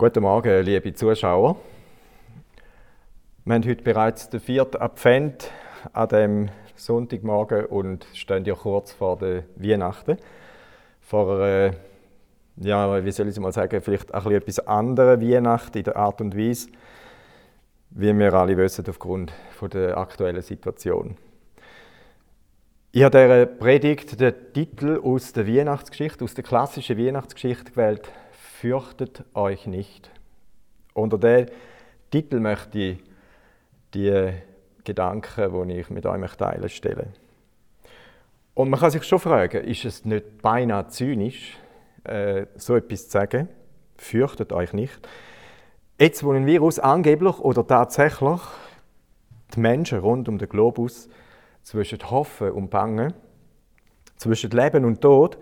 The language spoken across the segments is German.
Guten Morgen, liebe Zuschauer. Wir haben heute bereits den vierten Advent an dem Sonntagmorgen und stehen ja kurz vor der Weihnachten. Vor einer, ja, wie soll ich es mal sagen, vielleicht ein etwas anderes Weihnachten in der Art und Weise, wie wir alle wissen, aufgrund der aktuellen Situation. Ich habe dieser Predigt den Titel aus der Weihnachtsgeschichte, aus der klassischen Weihnachtsgeschichte gewählt, fürchtet euch nicht. Unter diesem Titel möchte ich die Gedanken, die ich mit euch teilen stellen. Und man kann sich schon fragen, ist es nicht beinahe zynisch, äh, so etwas zu sagen? Fürchtet euch nicht. Jetzt, wo ein Virus angeblich oder tatsächlich die Menschen rund um den Globus zwischen Hoffen und Bangen, zwischen Leben und Tod,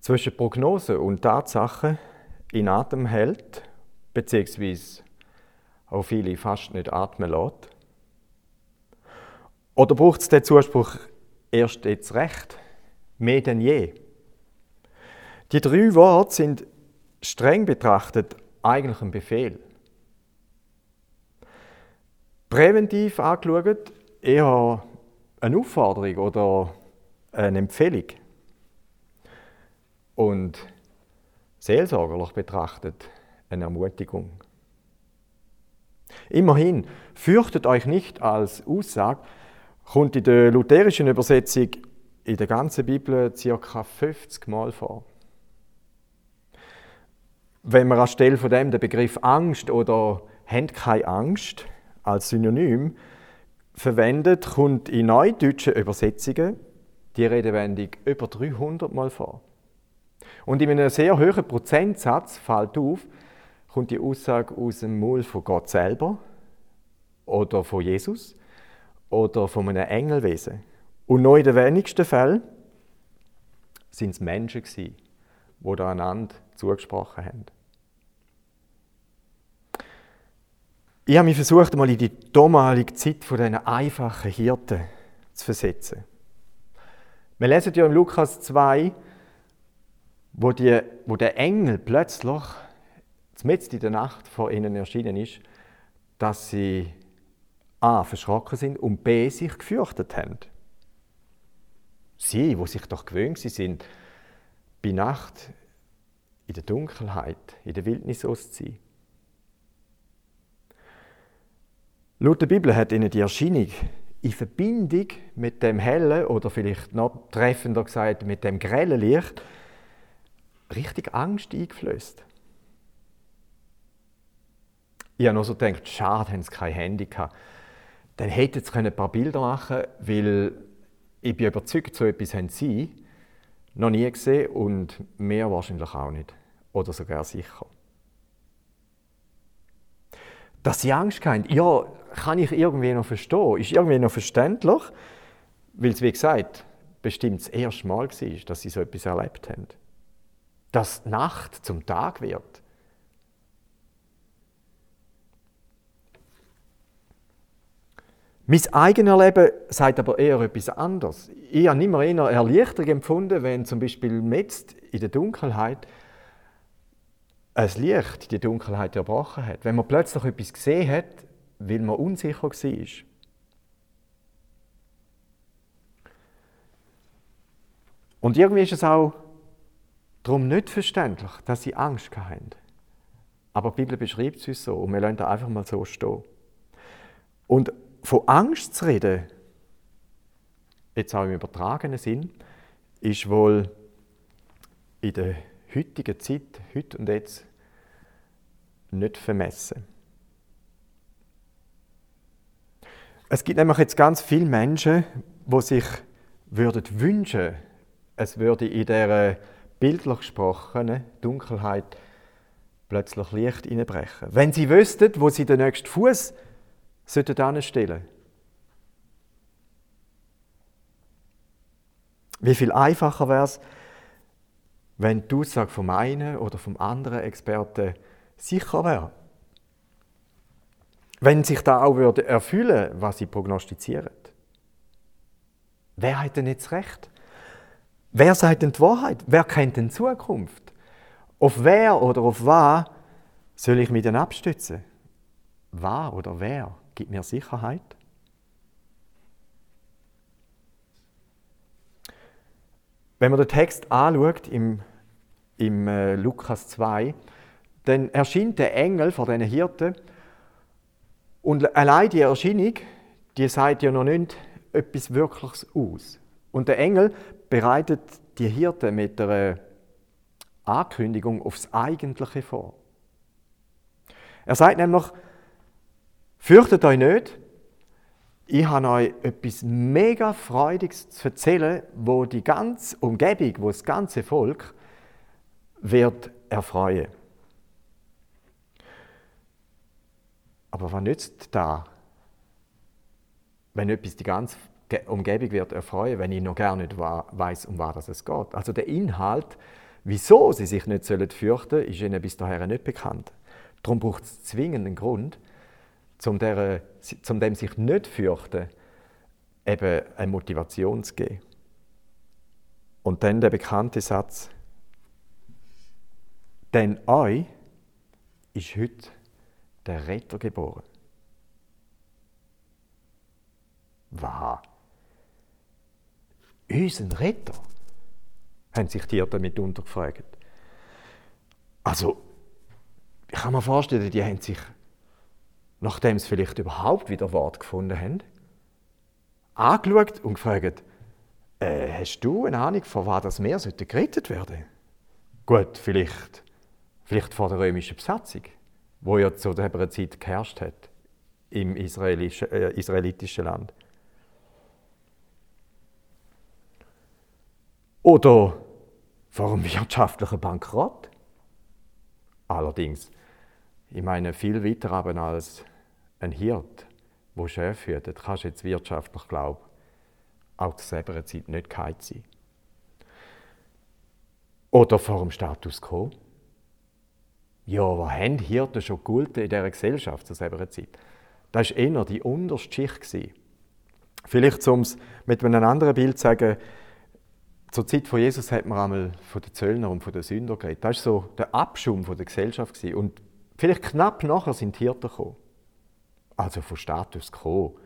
zwischen Prognose und Tatsachen in Atem hält, beziehungsweise auch viele fast nicht atmen lässt? Oder braucht es den Zuspruch erst jetzt recht, mehr denn je? Die drei Worte sind streng betrachtet eigentlich ein Befehl. Präventiv angeschaut eher eine Aufforderung oder eine Empfehlung. Und seelsorgerlich betrachtet eine Ermutigung. Immerhin, fürchtet euch nicht als Aussage, kommt in der lutherischen Übersetzung in der ganzen Bibel ca. 50 Mal vor. Wenn man anstelle von dem den Begriff Angst oder «Habt keine Angst» als Synonym verwendet, kommt in neudeutschen Übersetzungen die Redewendung über 300 Mal vor. Und in einem sehr hohen Prozentsatz fällt auf, kommt die Aussage aus dem Mund von Gott selber oder von Jesus oder von einem Engelwesen. Und noch in den wenigsten Fällen sind es Menschen, die da einander zugesprochen haben. Ich habe mich versucht, mal in die damalige Zeit von diesen einfachen Hirten zu versetzen. Wir lesen ja im Lukas 2, wo, die, wo der Engel plötzlich mitten in der Nacht vor ihnen erschienen ist, dass sie A. verschrocken sind und B. sich gefürchtet haben. Sie, wo sich doch gewöhnt sind, bei Nacht in der Dunkelheit, in der Wildnis auszuziehen. Laut der Bibel hat ihnen die Erscheinung in Verbindung mit dem hellen oder vielleicht noch treffender gesagt mit dem grellen Licht richtig Angst eingeflößt. Ich habe noch so gedacht, schade, haben sie kein Handy gehabt. Dann hätten sie ein paar Bilder machen weil ich bin überzeugt, so etwas haben sie noch nie gesehen und mehr wahrscheinlich auch nicht. Oder sogar sicher. Dass sie Angst haben, ja, kann ich irgendwie noch verstehen, ist irgendwie noch verständlich, weil es, wie gesagt, bestimmt das erste Mal war, dass sie so etwas erlebt haben dass Nacht zum Tag wird. Mein eigenes Leben sagt aber eher etwas anderes. Ich habe immer eher Erleichterung empfunden, wenn zum Beispiel jetzt in der Dunkelheit ein Licht die Dunkelheit erbrochen hat. Wenn man plötzlich etwas gesehen hat, weil man unsicher war. Und irgendwie ist es auch Darum nicht verständlich, dass sie Angst hatten. Aber die Bibel beschreibt es uns so und wir lassen da einfach mal so stehen. Und von Angst zu reden, jetzt auch im übertragenen Sinn, ist wohl in der heutigen Zeit, heute und jetzt, nicht vermessen. Es gibt nämlich jetzt ganz viele Menschen, die sich würden wünschen, es würde in dieser bildlich gesprochen, Dunkelheit plötzlich Licht hineinbrechen. Wenn sie wüssten, wo sie den nächsten Fuß sollten. Wie viel einfacher wäre es, wenn die Aussage vom einen oder vom anderen Experten sicher wäre. Wenn sich da auch würde erfüllen, was sie prognostizieren. Wer hat denn jetzt recht? Wer sagt denn die Wahrheit? Wer kennt denn die Zukunft? Auf wer oder auf was Soll ich mich dann abstützen? Was oder wer gibt mir Sicherheit? Wenn man den Text anschaut im, im äh, Lukas 2, dann erscheint der Engel vor diesen Hirten und allein die Erscheinung, die sagt ja noch nicht etwas Wirkliches aus. Und der Engel bereitet die Hirten mit einer Ankündigung aufs Eigentliche vor. Er sagt nämlich, fürchtet euch nicht, ich habe euch etwas mega Freudiges zu erzählen, wo die ganze Umgebung, wo das ganze Volk wird erfreuen. Aber was nützt da, wenn etwas die ganze Umgebung wird erfreuen, wenn ich noch gar nicht weiß, um was es geht? Also der Inhalt, wieso sie sich nicht fürchten sollen, ist ihnen bis dahin nicht bekannt. Darum braucht es zwingenden Grund, um, der, um dem sich nicht fürchten, eben eine Motivation zu geben. Und dann der bekannte Satz, denn euch ist heute der Retter geboren. Was? Unser Retter? haben sich die damit untergefragt. Also, ich kann mir vorstellen, die haben sich, nachdem sie vielleicht überhaupt wieder Wort gefunden haben, angeschaut und gefragt, äh, hast du eine Ahnung, von was das Meer gerettet werden? Gut, vielleicht, vielleicht vor der römischen Besatzung, wo ja zu dieser Zeit geherrscht hat im israelischen, äh, israelitischen Land. Oder vor einem wirtschaftlichen Bankrott. Allerdings ich meine, viel weiter aber als ein Hirt, wo Schäfe hütet, kannst du jetzt wirtschaftlich glauben, auch zu selber Zeit nicht geheilt sein. Oder vor dem Status quo. Ja, was haben Hirten schon gegolten in dieser Gesellschaft zu selber Zeit? Das war eher die unterste Schicht. Vielleicht, um es mit einem anderen Bild zu sagen, zur Zeit von Jesus hat man einmal von den Zöllnern und von den Sündern geredet. Das war so der Abschum von der Gesellschaft. Und Vielleicht knapp nachher sind die Hirten gekommen. Also von Status quo,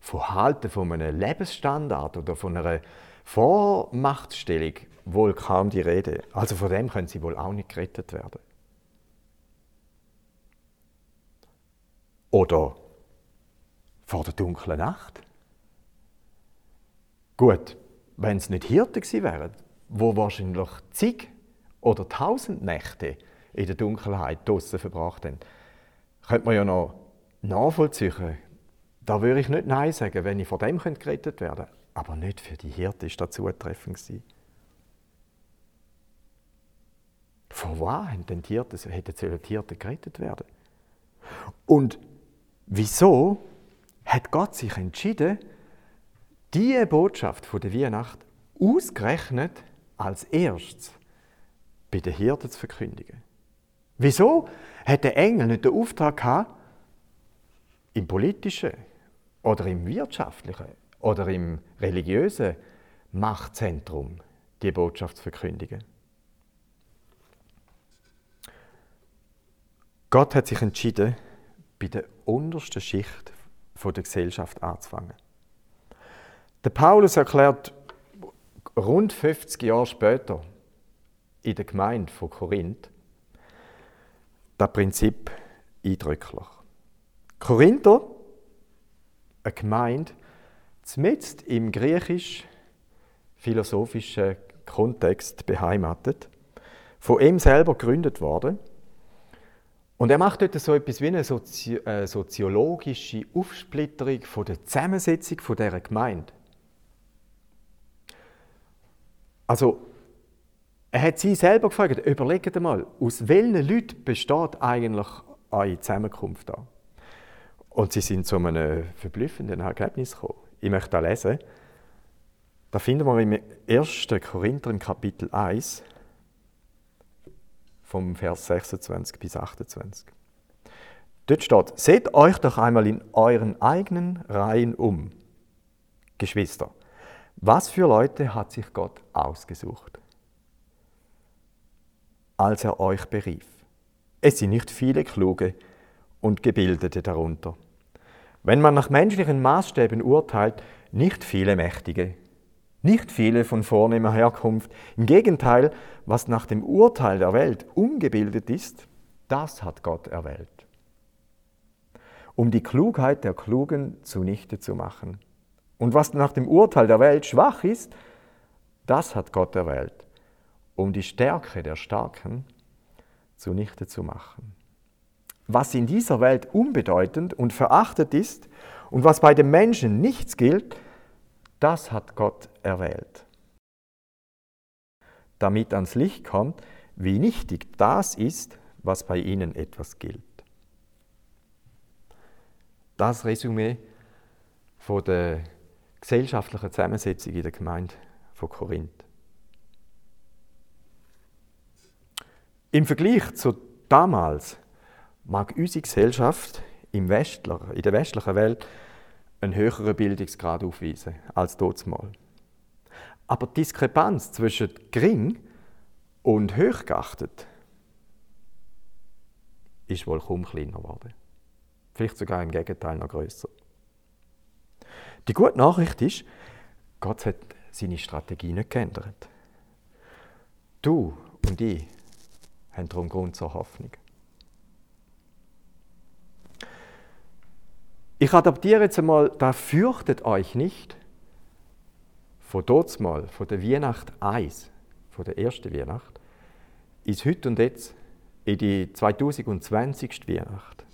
von Halten von einem Lebensstandard oder von einer Vormachtstellung wohl kaum die Rede. Also von dem können sie wohl auch nicht gerettet werden. Oder vor der dunklen Nacht. Gut, wenn es nicht Hirten gewesen wären, wo wahrscheinlich zig oder tausend Nächte in der Dunkelheit draußen verbracht haben. Könnte man ja noch nachvollziehen. Da würde ich nicht Nein sagen, wenn ich vor dem gerettet werden könnte. Aber nicht für die Hirte ist das zutreffend. Vor was hätten die Hirten, hätten die gerettet werden? Und wieso hat Gott sich entschieden, diese Botschaft von der Weihnacht ausgerechnet als erstes bei den Hirten zu verkündigen? Wieso hat der Engel nicht den Auftrag gehabt, im politischen oder im wirtschaftlichen oder im religiösen Machtzentrum die Botschaft zu verkündigen? Gott hat sich entschieden, bei der untersten Schicht der Gesellschaft anzufangen. Der Paulus erklärt rund 50 Jahre später in der Gemeinde von Korinth, das Prinzip eindrücklich. Korinther, eine Gemeinde, zumindest im griechisch-philosophischen Kontext beheimatet, von ihm selber gegründet worden. Und er macht dort so etwas wie eine Sozi äh, soziologische Aufsplitterung von der Zusammensetzung von dieser Gemeinde. Also er hat sie selber gefragt, überlegt einmal, aus welchen Leuten besteht eigentlich eure Zusammenkunft da? Und sie sind zu einem verblüffenden Ergebnis gekommen. Ich möchte da lesen. Da finden wir im 1. Korinther im Kapitel 1, vom Vers 26 bis 28. Dort steht, seht euch doch einmal in euren eigenen Reihen um. Geschwister, was für Leute hat sich Gott ausgesucht? als er euch berief. Es sind nicht viele Kluge und Gebildete darunter. Wenn man nach menschlichen Maßstäben urteilt, nicht viele Mächtige, nicht viele von vornehmer Herkunft. Im Gegenteil, was nach dem Urteil der Welt ungebildet ist, das hat Gott erwählt. Um die Klugheit der Klugen zunichte zu machen. Und was nach dem Urteil der Welt schwach ist, das hat Gott erwählt, um die Stärke der Starken zunichte zu machen. Was in dieser Welt unbedeutend und verachtet ist und was bei den Menschen nichts gilt, das hat Gott erwählt. Damit ans Licht kommt, wie nichtig das ist, was bei ihnen etwas gilt. Das Resümee von der gesellschaftlichen Zusammensetzung in der Gemeinde von Korinth. Im Vergleich zu damals mag unsere Gesellschaft im Westler, in der westlichen Welt einen höheren Bildungsgrad aufweisen als dort mal. Aber die Diskrepanz zwischen gering und hochgeachtet ist wohl kaum kleiner geworden. Vielleicht sogar im Gegenteil noch größer. Die gute Nachricht ist, Gott hat seine Strategie nicht geändert. Du und ich haben darum Grund zur Hoffnung. Ich adaptiere jetzt einmal, da fürchtet euch nicht von dort mal, von der Weihnacht 1, von der ersten Weihnacht, ist heute und jetzt in die 2020. Weihnacht.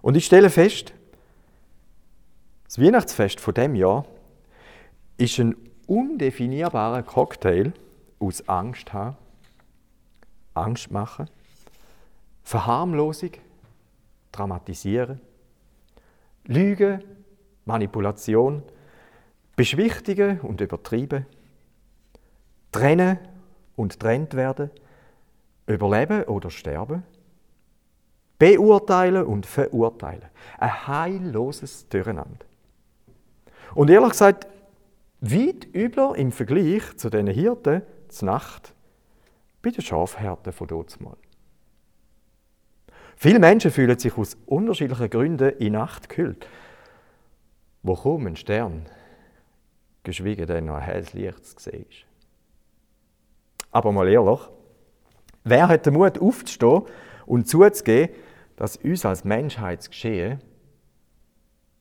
Und ich stelle fest, das Weihnachtsfest von dem Jahr ist ein undefinierbarer Cocktail aus Angst haben, Angst machen, Verharmlosung, Dramatisieren, Lüge, Manipulation, Beschwichtigen und Übertrieben, Trennen und trennt werden, Überleben oder Sterben, Beurteilen und Verurteilen. Ein heilloses Durcheinander. Und ehrlich gesagt, weit übler im Vergleich zu den Hirten zur Nacht bei den Schafhärten von dort mal. Viele Menschen fühlen sich aus unterschiedlichen Gründen in Nacht gekühlt, wo kaum ein Stern, geschwiegen denn noch ein helles Licht zu sehen ist. Aber mal ehrlich, wer hat den Mut aufzustehen und zuzugeben, dass uns als Menschheitsgeschehen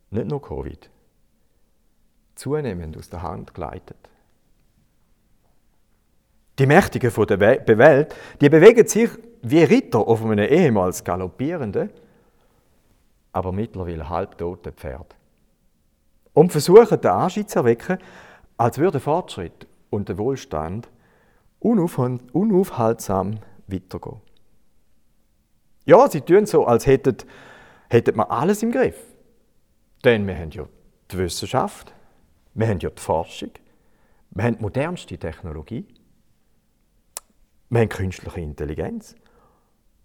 nicht nur Covid zunehmend aus der Hand gleitet? Die Mächtigen der Welt, die bewegen sich wie Ritter auf einem ehemals galoppierenden, aber mittlerweile halbtoten Pferd. Und versuchen, den Anschein zu erwecken, als würde Fortschritt und der Wohlstand unaufhaltsam weitergehen. Ja, sie tun so, als hätten, hätten wir alles im Griff. Denn wir haben ja die Wissenschaft, wir haben ja die Forschung, wir haben die modernste Technologie, wir haben künstliche Intelligenz.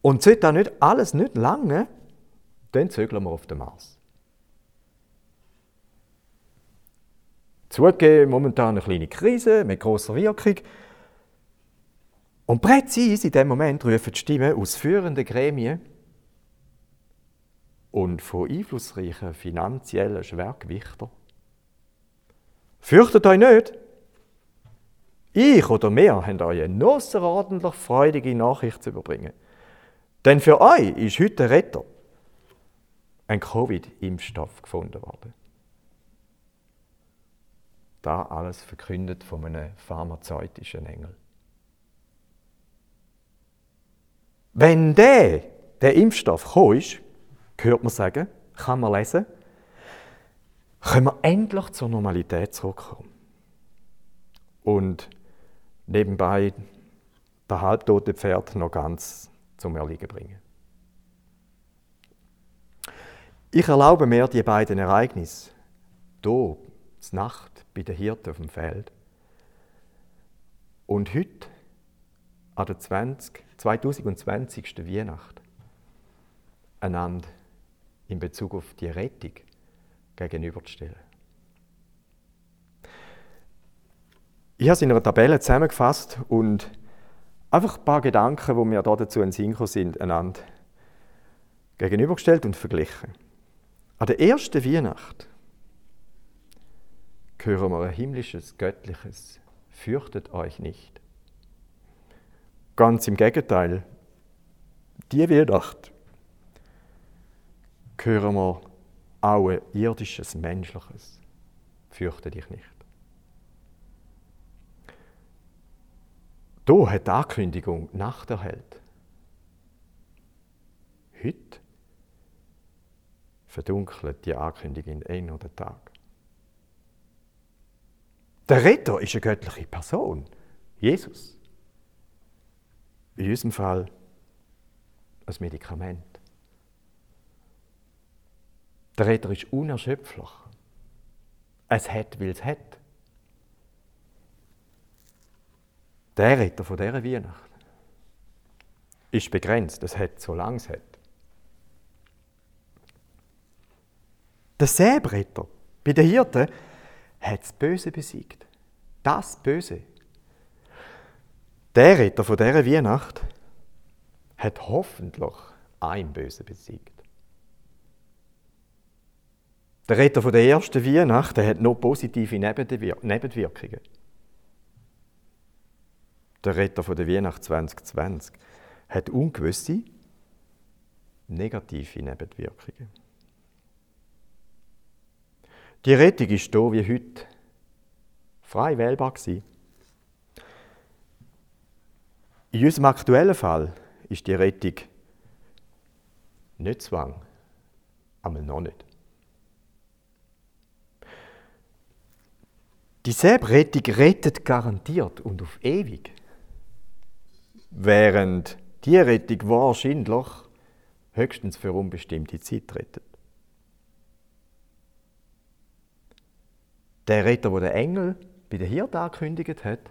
Und sollte das nicht alles nicht lange, dann zögeln wir auf den Mars. Zugegeben, momentan eine kleine Krise mit großer Wirkung. Und präzise in dem Moment rufen die Stimmen aus führenden Gremien und von einflussreichen finanziellen Schwergewichtern. Fürchtet euch nicht! Ich oder wir haben euch eine außerordentlich freudige Nachricht zu überbringen. Denn für euch ist heute ein Retter, ein Covid-Impfstoff gefunden worden. Da alles verkündet von einem pharmazeutischen Engel. Wenn der, der Impfstoff gekommen ist, hört man sagen, kann man lesen, können wir endlich zur Normalität zurückkommen. Und nebenbei der halbtote Pferd noch ganz zum Erliegen bringen. Ich erlaube mir die beiden Ereignisse, hier, Nacht, bei den Hirten auf dem Feld, und heute, an der 20, 2020. Weihnacht, einander in Bezug auf die Rettung gegenüberzustellen. Ich habe es in einer Tabelle zusammengefasst und Einfach ein paar Gedanken, die mir dazu in Sinn sind, einander gegenübergestellt und verglichen. An der ersten Weihnacht hören wir ein himmlisches, göttliches, fürchtet euch nicht. Ganz im Gegenteil, die Weihnacht hören wir auch ein irdisches, menschliches, fürchte dich nicht. Da hat die Ankündigung Nacht erhellt. Heute verdunkelt die Ankündigung ein oder Tag. Der Retter ist eine göttliche Person, Jesus. In unserem Fall ein Medikament. Der Retter ist unerschöpflich. Es hat, weil es hat. Der Retter von dieser Weihnacht ist begrenzt. Es hat, solange es hat. Der Säbretter bei den Hirten hat das Böse besiegt. Das Böse. Der Retter von dieser Weihnacht hat hoffentlich ein Böse besiegt. Der Retter von der ersten Weihnacht der hat noch positive Nebenwirkungen. Der Retter von der Weihnacht 2020 hat ungewisse negative Nebenwirkungen. Die Rettung ist hier wie heute frei wählbar gewesen. In unserem aktuellen Fall ist die Rettung nicht Zwang, aber noch nicht. Die Selbrettung rettet garantiert und auf ewig. Während die Rettung wahrscheinlich höchstens für unbestimmte Zeit rettet. Der Retter, wo der Engel bei der Hirte angekündigt hat,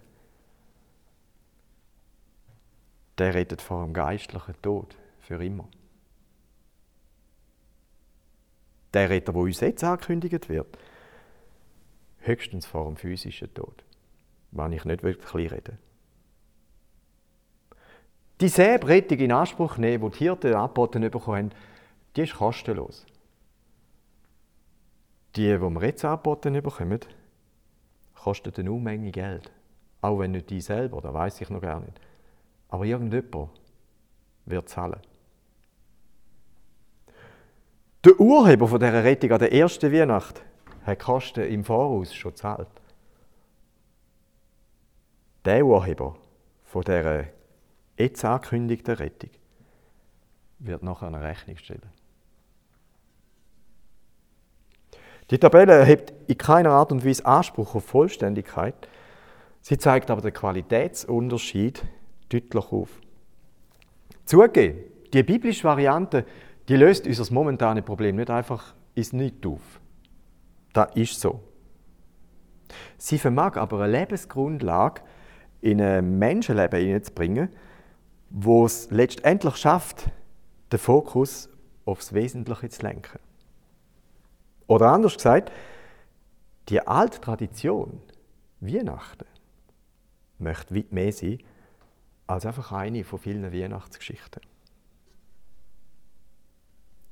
der rettet vor dem geistlichen Tod für immer. Der Retter, wo uns jetzt angekündigt wird, höchstens vor dem physischen Tod, wenn ich nicht wirklich rede. Die Säbrettung in Anspruch nehmen, die die Hirten angeboten bekommen haben, die ist kostenlos. Die, die wir jetzt angeboten bekommen, kosten eine Unmenge Geld. Auch wenn nicht die selber, das weiß ich noch gar nicht. Aber irgendjemand wird zahlen. Der Urheber von dieser Rettung an der ersten Weihnacht hat Kosten im Voraus schon gezahlt. Der Urheber von dieser jetzt angekündigten Rettung wird nachher eine Rechnung stellen. Die Tabelle erhebt in keiner Art und Weise Anspruch auf Vollständigkeit. Sie zeigt aber den Qualitätsunterschied deutlich auf. Zugegeben, die biblische Variante, die löst unser momentanes Problem nicht einfach ins Nichts auf. Das ist so. Sie vermag aber eine Lebensgrundlage in ein Menschenleben hineinzubringen, wo es letztendlich schafft, den Fokus aufs Wesentliche zu lenken. Oder anders gesagt, die alte Tradition, Weihnachten, möchte weit mehr sein als einfach eine von vielen Weihnachtsgeschichten.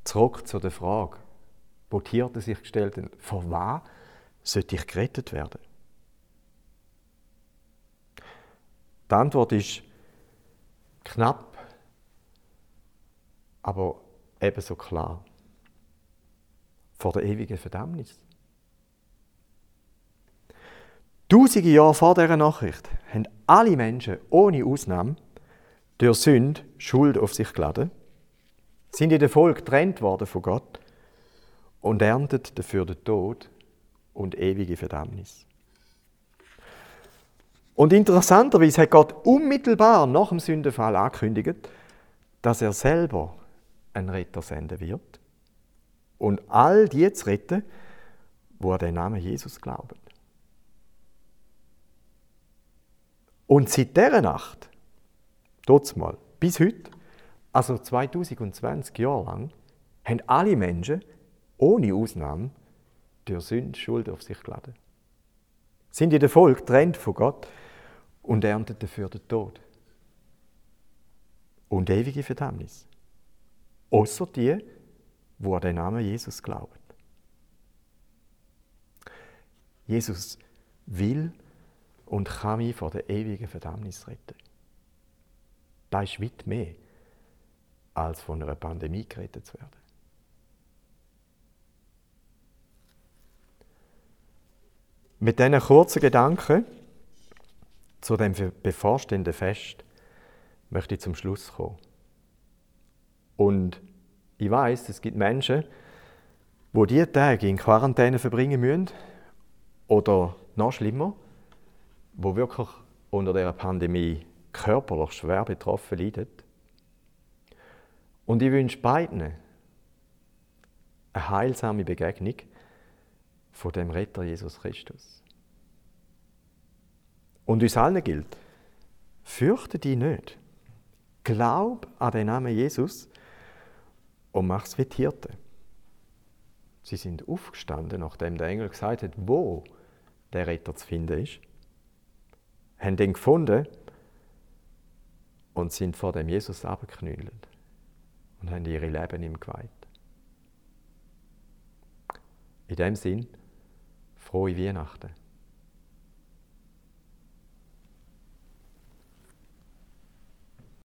Zurück zu der Frage, Hirten sich gestellt haben, von was sollte ich gerettet werden? Die Antwort ist knapp, aber ebenso klar. Vor der ewigen Verdammnis. Tausende Jahre vor dieser Nachricht haben alle Menschen ohne Ausnahme durch Sünde Schuld auf sich geladen, sind in der Folge getrennt worden von Gott und erntet dafür den Tod und ewige Verdammnis. Und interessanterweise hat Gott unmittelbar nach dem Sündenfall angekündigt, dass er selber einen Retter senden wird und all die zu retten, wo an den Namen Jesus glauben. Und seit dieser Nacht, dort mal, bis heute, also 2020 Jahre lang, haben alle Menschen ohne Ausnahme durch Sünde Schuld auf sich geladen. Sind in der Folge getrennt von Gott und ernten dafür den Tod. und ewige Verdammnis. Außer die, wo an den Namen Jesus glauben. Jesus will und kann mich vor der ewigen Verdammnis retten. Das ist weit mehr, als von einer Pandemie gerettet zu werden. Mit diesen kurzen Gedanken zu dem bevorstehenden Fest möchte ich zum Schluss kommen. Und ich weiß, es gibt Menschen, wo die diese Tage in Quarantäne verbringen müssen oder noch schlimmer, wo wirklich unter der Pandemie körperlich schwer betroffen leiden. Und ich wünsche beiden eine heilsame Begegnung von dem Retter Jesus Christus. Und uns allen gilt, fürchte dich nicht. Glaub an den Namen Jesus und mach es wie die Hirten. Sie sind aufgestanden, nachdem der Engel gesagt hat, wo der Retter zu finden ist, haben ihn gefunden und sind vor dem Jesus abgeknüllt und haben ihre Leben ihm geweiht. In dem Sinn, frohe Weihnachten.